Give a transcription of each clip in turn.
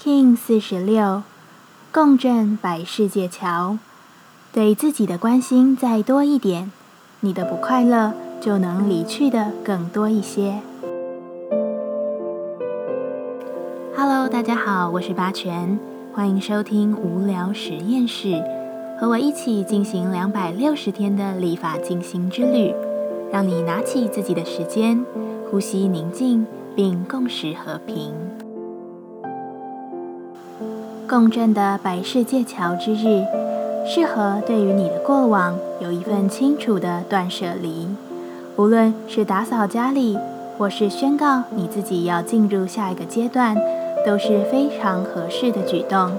King 四十六，共振百世界桥。对自己的关心再多一点，你的不快乐就能离去的更多一些。Hello，大家好，我是八全，欢迎收听无聊实验室，和我一起进行两百六十天的立法进行之旅，让你拿起自己的时间，呼吸宁静，并共识和平。共振的百世界桥之日，适合对于你的过往有一份清楚的断舍离。无论是打扫家里，或是宣告你自己要进入下一个阶段，都是非常合适的举动。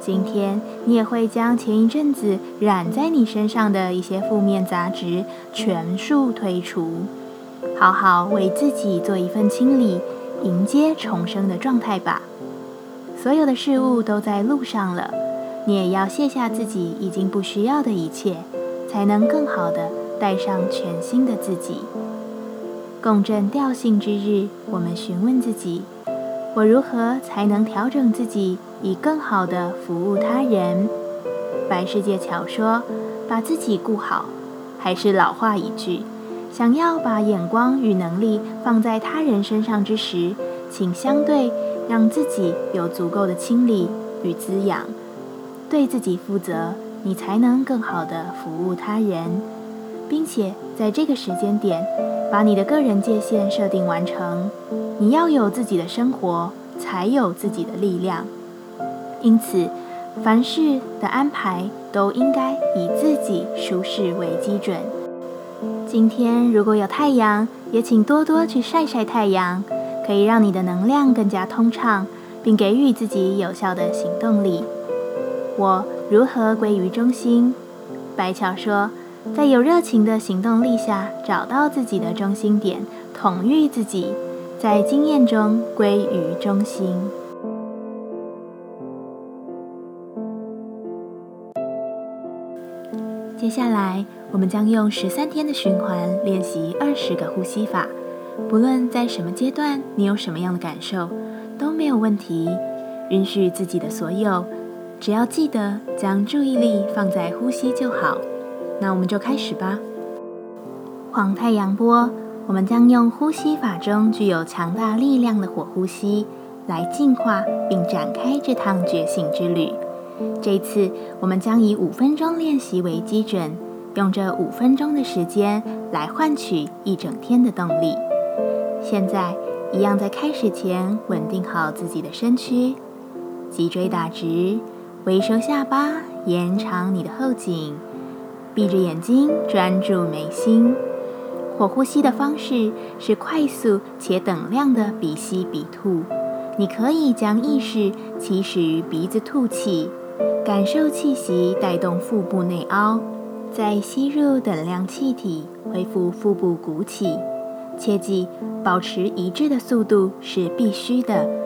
今天你也会将前一阵子染在你身上的一些负面杂质全数推除，好好为自己做一份清理，迎接重生的状态吧。所有的事物都在路上了，你也要卸下自己已经不需要的一切，才能更好的带上全新的自己。共振调性之日，我们询问自己：我如何才能调整自己，以更好的服务他人？白世界巧说：把自己顾好，还是老话一句：想要把眼光与能力放在他人身上之时，请相对。让自己有足够的清理与滋养，对自己负责，你才能更好的服务他人，并且在这个时间点，把你的个人界限设定完成。你要有自己的生活，才有自己的力量。因此，凡事的安排都应该以自己舒适为基准。今天如果有太阳，也请多多去晒晒太阳。可以让你的能量更加通畅，并给予自己有效的行动力。我如何归于中心？白巧说，在有热情的行动力下，找到自己的中心点，统御自己，在经验中归于中心。接下来，我们将用十三天的循环练习二十个呼吸法。不论在什么阶段，你有什么样的感受，都没有问题。允许自己的所有，只要记得将注意力放在呼吸就好。那我们就开始吧。黄太阳波，我们将用呼吸法中具有强大力量的火呼吸，来净化并展开这趟觉醒之旅。这次我们将以五分钟练习为基准，用这五分钟的时间来换取一整天的动力。现在，一样在开始前稳定好自己的身躯，脊椎打直，微收下巴，延长你的后颈，闭着眼睛专注眉心。火呼吸的方式是快速且等量的鼻吸鼻吐。你可以将意识起始于鼻子吐气，感受气息带动腹部内凹，再吸入等量气体，恢复腹部鼓起。切记，保持一致的速度是必须的。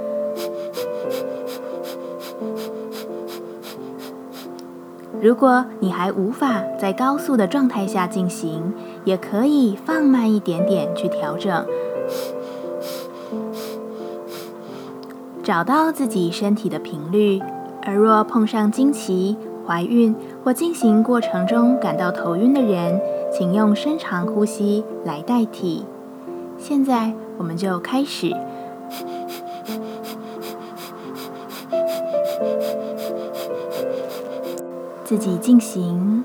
如果你还无法在高速的状态下进行，也可以放慢一点点去调整，找到自己身体的频率。而若碰上经期、怀孕或进行过程中感到头晕的人，请用深长呼吸来代替。现在我们就开始，自己进行。